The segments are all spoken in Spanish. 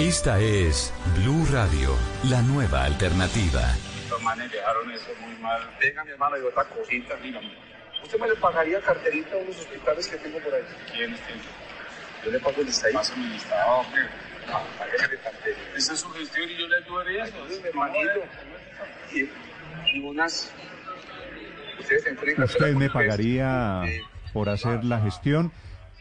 Esta es Blue Radio, la nueva alternativa. Los manes dejaron eso muy mal. Venga, mi hermano, y otra cosita, dígame. ¿Usted me le pagaría carterita a unos hospitales que tengo por ahí? ¿Quiénes tienen? Yo le pago el estadía. Más administrado, hombre. Ah, págale carterita. Esa es su gestión y yo le ayudaré eso. Entonces, mi hermanito. Y, y unas... Ustedes entregan... ¿Usted me pagaría por hacer la gestión?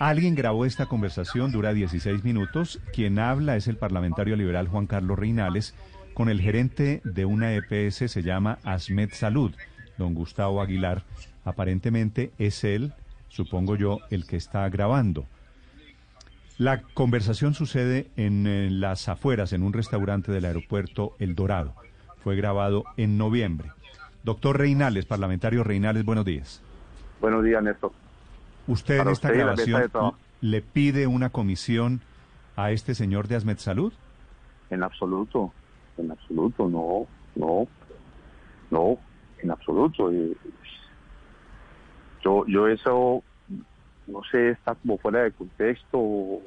Alguien grabó esta conversación, dura 16 minutos. Quien habla es el parlamentario liberal Juan Carlos Reinales con el gerente de una EPS, se llama Asmed Salud, don Gustavo Aguilar. Aparentemente es él, supongo yo, el que está grabando. La conversación sucede en, en las afueras, en un restaurante del aeropuerto El Dorado. Fue grabado en noviembre. Doctor Reinales, parlamentario Reinales, buenos días. Buenos días, Néstor. ¿Usted en esta usted grabación le pide una comisión a este señor de Asmed Salud? En absoluto, en absoluto, no, no, no, en absoluto. Eh, Yo, yo eso, no sé, está como fuera de contexto,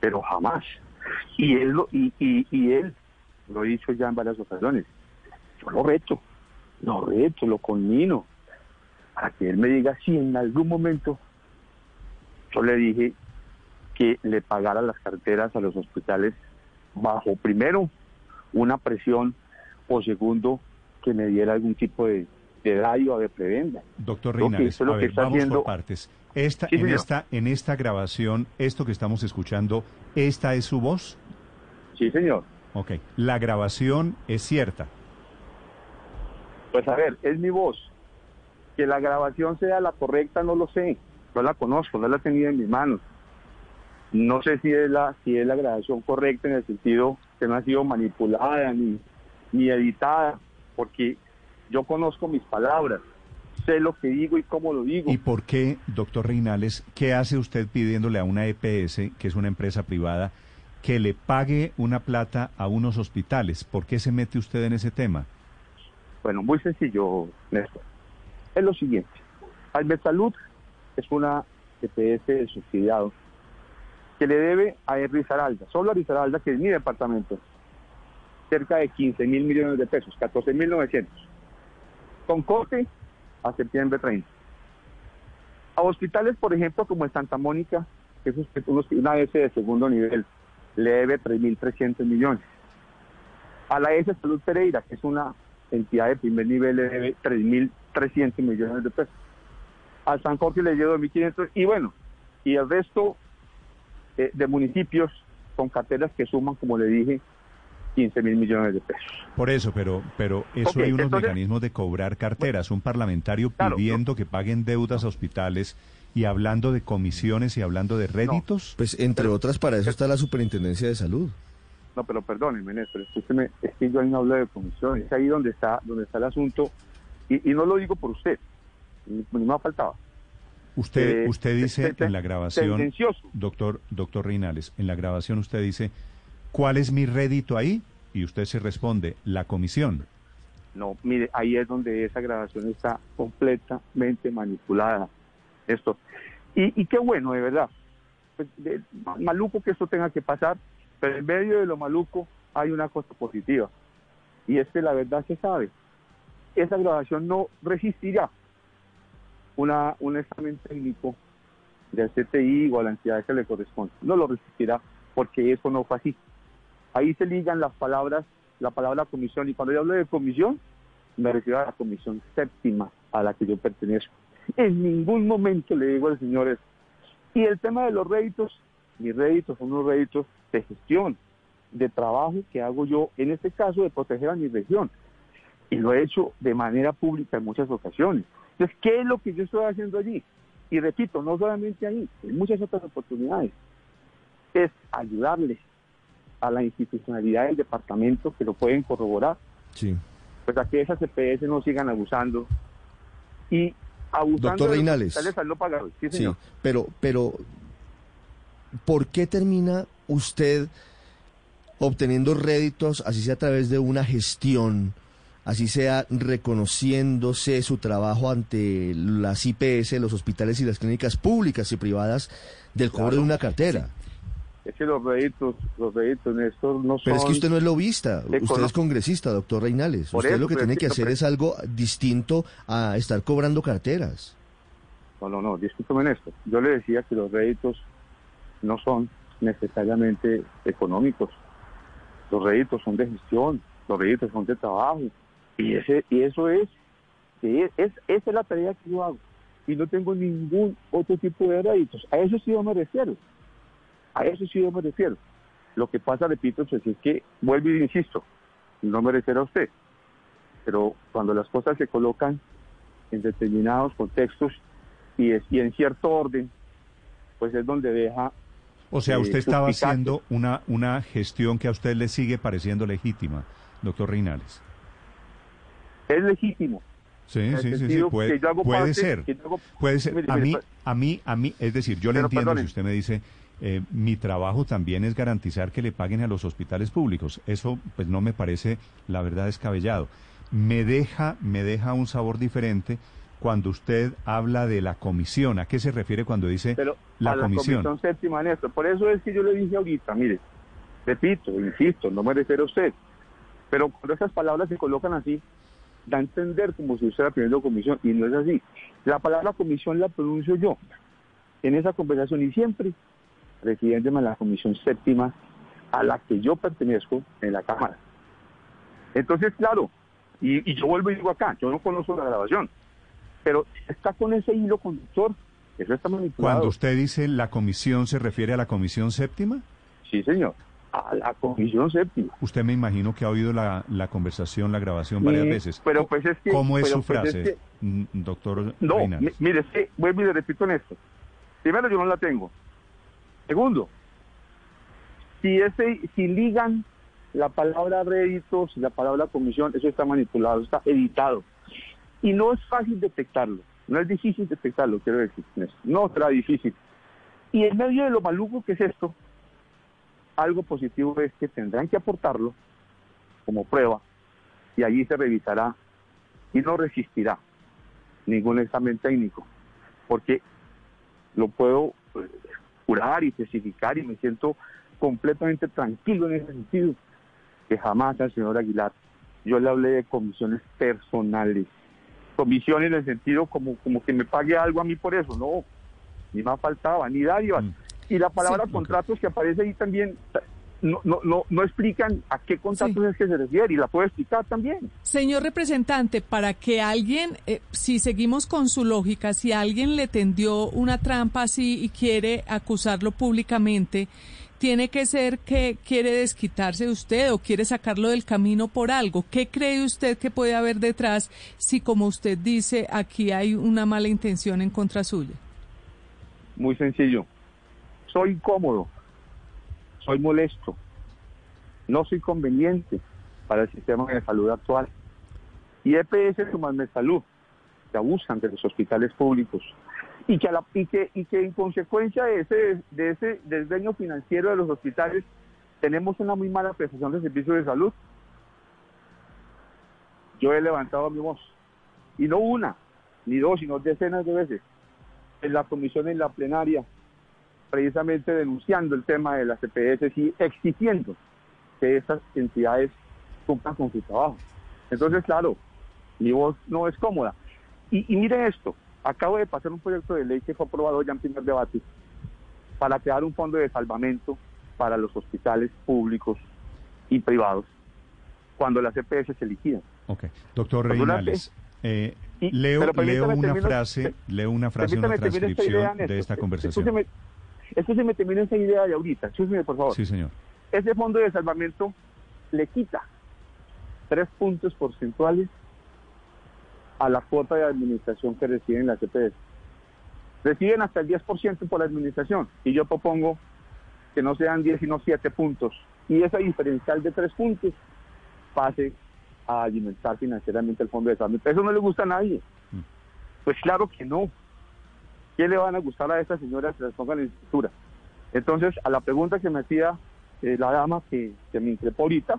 pero jamás. Y él, lo, y, y, y él, lo he dicho ya en varias ocasiones, yo lo reto, lo reto, lo conmino, para que él me diga si en algún momento yo le dije que le pagara las carteras a los hospitales bajo primero una presión o segundo que me diera algún tipo de, de daño o de prebenda. Doctor que eso es lo a que ver, está vamos haciendo- por partes. Esta, Sí, en, señor. esta, en esta grabación, esto que estamos escuchando, ¿esta es su voz? Sí, señor. Ok. La grabación es cierta. Pues a ver, es mi voz. Que la grabación sea la correcta no lo sé. No la conozco, no la he tenido en mis manos. No sé si es la, si es la grabación correcta en el sentido que no ha sido manipulada ni, ni editada, porque yo conozco mis palabras, sé lo que digo y cómo lo digo. ¿Y por qué, doctor Reinales, qué hace usted pidiéndole a una EPS, que es una empresa privada, que le pague una plata a unos hospitales? ¿Por qué se mete usted en ese tema? Bueno, muy sencillo, Néstor. Es lo siguiente. Salud es una EPS subsidiado que le debe a Risaralda, solo a Risaralda, que es mi departamento, cerca de 15 mil millones de pesos, 14 mil 900, con corte a septiembre 30. A hospitales, por ejemplo, como en Santa Mónica, que es una ES de segundo nivel, le debe 3.300 millones. A la ES Salud Pereira, que es una entidad de primer nivel, le debe 3.300 millones de pesos. Al San Jorge le debe 2.500 y bueno, y el resto eh, de municipios con carteras que suman, como le dije, 15 mil millones de pesos. Por eso, pero, pero eso hay unos entonces- mecanismos de cobrar carteras. Un parlamentario Claro, pidiendo que paguen deudas a hospitales y hablando de comisiones y hablando de réditos. Pues entre otras, para eso está la Superintendencia de Salud. No, pero perdóneme, Néstor, escúcheme, es que yo ahí no hablo de comisión, es ahí donde está, donde está el asunto, y, y no lo digo por usted, ni, ni me ha faltado. Usted, Eh, usted dice te- te- en la grabación, tendencioso. doctor, doctor Reinales, en la grabación usted dice, ¿cuál es mi rédito ahí? Y usted se responde, la comisión. No, mire, ahí es donde esa grabación está completamente manipulada. Esto. Y, y qué bueno, de verdad. Pues, de- maluco que esto tenga que pasar, pero en medio de lo maluco hay una cosa positiva. Y es que la verdad se sabe. Esa grabación no resistirá una, un examen técnico del CTI o a la entidad que le corresponde. No lo resistirá porque eso no fue así. Ahí se ligan las palabras, la palabra comisión. Y cuando yo hablo de comisión, me refiero a la comisión séptima a la que yo pertenezco. En ningún momento le digo al señor eso. Y el tema de los réditos, mis réditos son unos réditos de gestión, de trabajo que hago yo, en este caso de proteger a mi región. Y lo he hecho de manera pública en muchas ocasiones. Entonces, ¿qué es lo que yo estoy haciendo allí? Y repito, no solamente ahí, en muchas otras oportunidades. Es ayudarles a la institucionalidad del departamento que lo pueden corroborar, Sí. pues a que esas CPS no sigan abusando y abusando Doctor de Reinales. hospitales al no pagar. Sí, Sí, pero, pero, ¿por qué termina usted obteniendo réditos, así sea a través de una gestión, así sea reconociéndose su trabajo ante las IPS, los hospitales y las clínicas públicas y privadas del cobro de una cartera? Es que los réditos, los réditos, Néstor, no son... Pero es que usted no es lobista, usted es congresista, doctor Reinales. usted lo que tiene que hacer es algo distinto a estar cobrando carteras. No, no, no, discúlpeme en esto. Yo le decía que los réditos no son necesariamente económicos. Los réditos son de gestión, los réditos son de trabajo. Y, ese, y eso es, es, es, esa es la tarea que yo hago. Y no tengo ningún otro tipo de réditos. A eso sí yo me refiero. A eso sí yo me refiero. Lo que pasa, repito, pues, es que, vuelvo y insisto, no me refiero a usted, pero cuando las cosas se colocan en determinados contextos y, y en cierto orden, pues es donde deja... O sea, usted estaba haciendo una, una gestión que a usted le sigue pareciendo legítima, doctor Reinales. Es legítimo. Sí, sí, sí, puede, puede ser. puede ser. a mí, a mí, a mí, es decir, yo le entiendo si usted me dice, eh, mi trabajo también es garantizar que le paguen a los hospitales públicos. Eso pues no me parece, la verdad, descabellado. Me deja, me deja un sabor diferente cuando usted habla de la comisión. ¿A qué se refiere cuando dice Pero la a comisión? La comisión séptima, Néstor. Por eso es que yo le dije ahorita, mire, repito, insisto, no me refiero a usted. Pero cuando esas palabras se colocan así, da a entender como si usted era pidiendo comisión, y no es así. La palabra comisión la pronuncio yo en esa conversación y siempre refiriéndome a la comisión séptima a la que yo pertenezco en la Cámara. Entonces, claro, y, yo vuelvo y digo acá, yo no conozco la grabación, pero está con ese hilo conductor, eso está manipulado. Cuando usted dice la comisión, ¿se refiere a la comisión séptima? Sí, señor, a la comisión séptima. Usted me imagino que ha oído la, la conversación, la grabación varias veces. Pero pues es que... ¿Cómo es su pues frase, doctor No, mire, es que vuelvo y le repito en esto. Primero, yo no la tengo. Segundo, si, ese, si ligan la palabra réditos y la palabra comisión, eso está manipulado, está editado. Y no es fácil detectarlo, no es difícil detectarlo, quiero decir, no será difícil. Y en medio de lo maluco que es esto, algo positivo es que tendrán que aportarlo como prueba y allí se revisará y no resistirá ningún examen técnico, porque lo puedo pues, jurar y especificar y me siento completamente tranquilo en ese sentido, que jamás al señor Aguilar yo le hablé de comisiones personales, comisiones en el sentido como, como que me pague algo a mí por eso, no, ni más faltaba, ni dádivas. Mm. Y la palabra contratos que aparece ahí también no, no, no, no explican a qué contratos es que se refiere y la puedo explicar también. Señor representante, para que alguien, eh, si seguimos con su lógica, si alguien le tendió una trampa así y quiere acusarlo públicamente, tiene que ser que quiere desquitarse de usted o quiere sacarlo del camino por algo. ¿Qué cree usted que puede haber detrás si, como usted dice, aquí hay una mala intención en contra suya? Muy sencillo. Soy incómodo soy molesto, no soy conveniente para el sistema de salud actual. Y EPS de Salud, que abusan de los hospitales públicos y que en consecuencia de ese, de ese desdeño financiero de los hospitales tenemos una muy mala prestación de servicios de salud. Yo he levantado mi voz, y no una, ni dos, sino decenas de veces, en la comisión, en la plenaria, precisamente denunciando el tema de las CPS y exigiendo que esas entidades cumplan con su trabajo. Entonces, claro, mi voz no es cómoda. Y, y miren esto, acabo de pasar un proyecto de ley que fue aprobado ya en primer debate para crear un fondo de salvamento para los hospitales públicos y privados cuando las CPS se liquidan. Ok, doctor Reinales, eh, leo, una frase, leo una frase, una transcripción de esta conversación. Se me termina esa idea de ahorita. Escúcheme, por favor. Sí, señor. Ese fondo de salvamento le quita tres puntos porcentuales a la cuota de administración que reciben las CPS. Reciben hasta el 10% por la administración y yo propongo que no sean 10 sino 7 puntos y esa diferencial de tres puntos pase a alimentar financieramente el fondo de salvamento. Eso no le gusta a nadie. Mm. Pues claro que no. ¿Qué le van a gustar a estas señoras que las pongan en escritura? Entonces, a la pregunta que me hacía eh, la dama que, me increpó ahorita,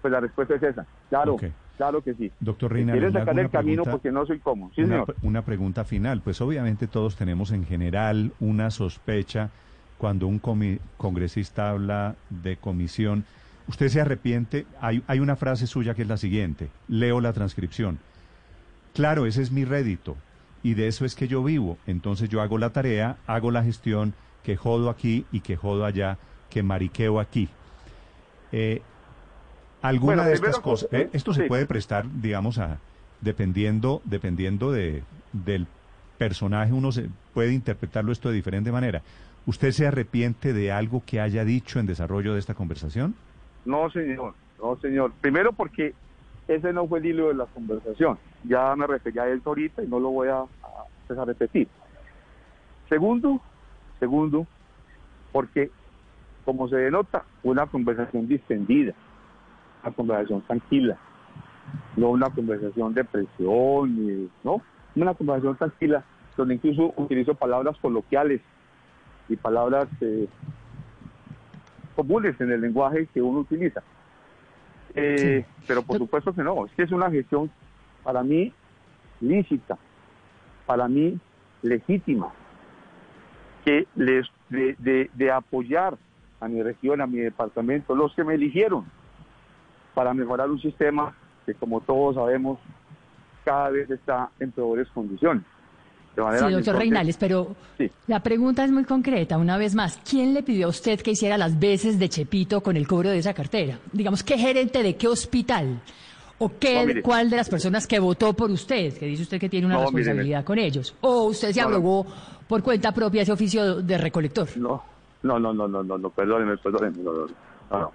pues la respuesta es esa. Claro, claro que sí. Doctor Reina, quieren sacar el camino porque no soy como. una, una pregunta final. Pues obviamente todos tenemos en general una sospecha cuando un congresista habla de comisión, usted se arrepiente, hay, hay una frase suya que es la siguiente, leo la transcripción. Claro, ese es mi rédito y de eso es que yo vivo. Entonces yo hago la tarea, hago la gestión, que jodo aquí y que jodo allá, que mariqueo aquí. Eh, alguna de estas cosas, eh, esto se puede prestar, digamos, a dependiendo, dependiendo de, del personaje, uno se puede interpretarlo esto de diferente manera. ¿Usted se arrepiente de algo que haya dicho en desarrollo de esta conversación? No, señor, no, señor. Primero porque ese no fue el hilo de la conversación. Ya me referí a él ahorita y no lo voy a, a, repetir. Segundo, segundo, porque como se denota, una conversación distendida, una conversación tranquila, no una conversación de presión, no, una conversación tranquila, donde incluso utilizo palabras coloquiales y palabras eh, comunes en el lenguaje que uno utiliza. Eh, pero por supuesto que no, es que es una gestión para mí lícita, para mí legítima, que les de, de, apoyar a mi región, a mi departamento, los que me eligieron para mejorar un sistema que como todos sabemos cada vez está en peores condiciones. Sí, doctor Reinales, pero la pregunta es muy concreta, una vez más. ¿Quién le pidió a usted que hiciera las veces de Chepito con el cobro de esa cartera? Digamos, ¿qué gerente de qué hospital? ¿O qué, cuál de las personas que votó por usted, que dice usted que tiene una responsabilidad con ellos? ¿O usted se abrogó por cuenta propia ese oficio de recolector? No, no, no, no, no, no, no perdóneme, perdóneme. No, no, no.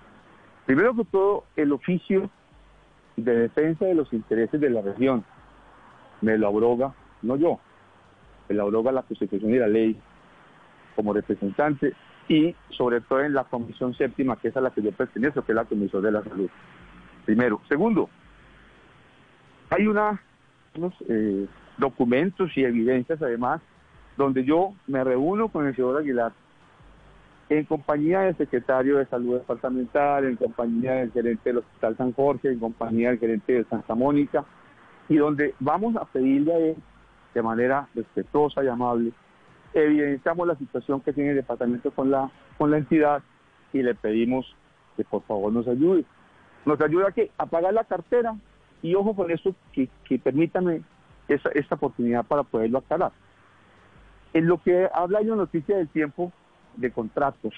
Primero que todo, el oficio de defensa de los intereses de la región me lo abroga, no yo, elaboró la Constitución y la ley como representante y sobre todo en la Comisión Séptima, que es a la que yo pertenezco, que es la Comisión de la Salud. Primero. Segundo, hay unos eh, documentos y evidencias además donde yo me reúno con el señor Aguilar en compañía del secretario de Salud Departamental, en compañía del gerente del Hospital San Jorge, en compañía del gerente de Santa Mónica, y donde vamos a pedirle a él de manera respetuosa y amable, evidenciamos la situación que tiene el departamento con la, con la entidad y le pedimos que por favor nos ayude. Nos ayude a, que, a pagar la cartera y ojo con eso, que, que permítanme esa, esta oportunidad para poderlo aclarar. En lo que habla yo noticia del tiempo de contratos,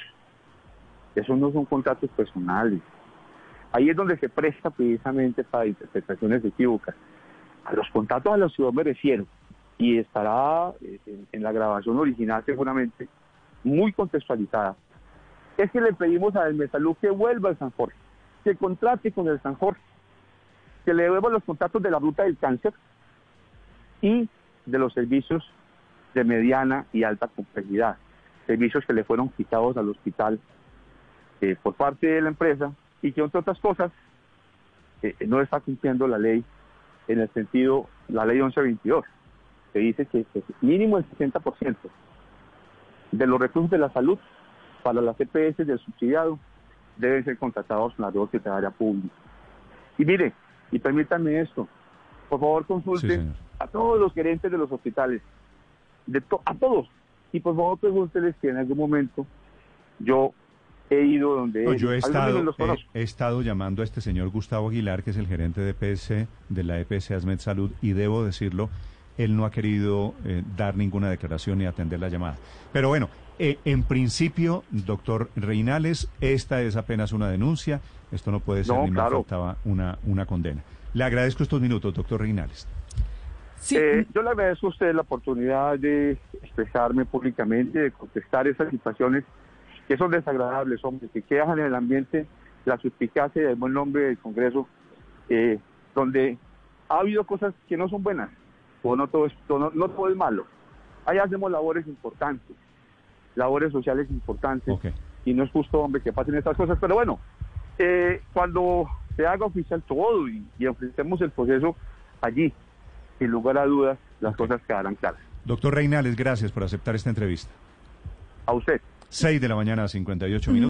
esos no son contratos personales. Ahí es donde se presta precisamente para interpretaciones equívocas. A los contratos a los yo me refiero y estará eh, en, la grabación original seguramente muy contextualizada, es que le pedimos a El Salud que vuelva al San Jorge, que contrate con el San Jorge, que le devuelva los contratos de la ruta del cáncer y de los servicios de mediana y alta complejidad, servicios que le fueron quitados al hospital eh, por parte de la empresa y que entre otras cosas eh, no está cumpliendo la ley en el sentido, la ley 1122 se dice que, mínimo el 60% de los recursos de la salud para las EPS del subsidiado deben ser contratados en la red secretaria pública. Y mire, y permítanme esto, por favor consulten a todos los gerentes de los hospitales, de a todos, y por favor pregúntenles si en algún momento yo he ido donde yo he estado, he, estado llamando a este señor Gustavo Aguilar, que es el gerente de EPS de la EPS Asmed Salud, y debo decirlo, él no ha querido eh, dar ninguna declaración ni atender la llamada. Pero bueno, eh, en principio, doctor Reinales, esta es apenas una denuncia, esto no puede ser ni más faltaba una, una condena. Le agradezco estos minutos, doctor Reinales. Sí. Eh, yo le agradezco a usted la oportunidad de expresarme públicamente, de contestar esas situaciones que son desagradables, hombre, que quedan en el ambiente la suspicacia y el buen nombre del Congreso, donde ha habido cosas que no son buenas no todo, es, no, todo es malo. Ahí hacemos labores importantes, labores sociales importantes, y no es justo, hombre, que pasen estas cosas, pero bueno, eh, cuando se haga oficial todo y, y ofrecemos el proceso allí, sin lugar a dudas, las cosas quedarán claras. Doctor Reinales, gracias por aceptar esta entrevista. A usted. 6 de la mañana, 58 minutos.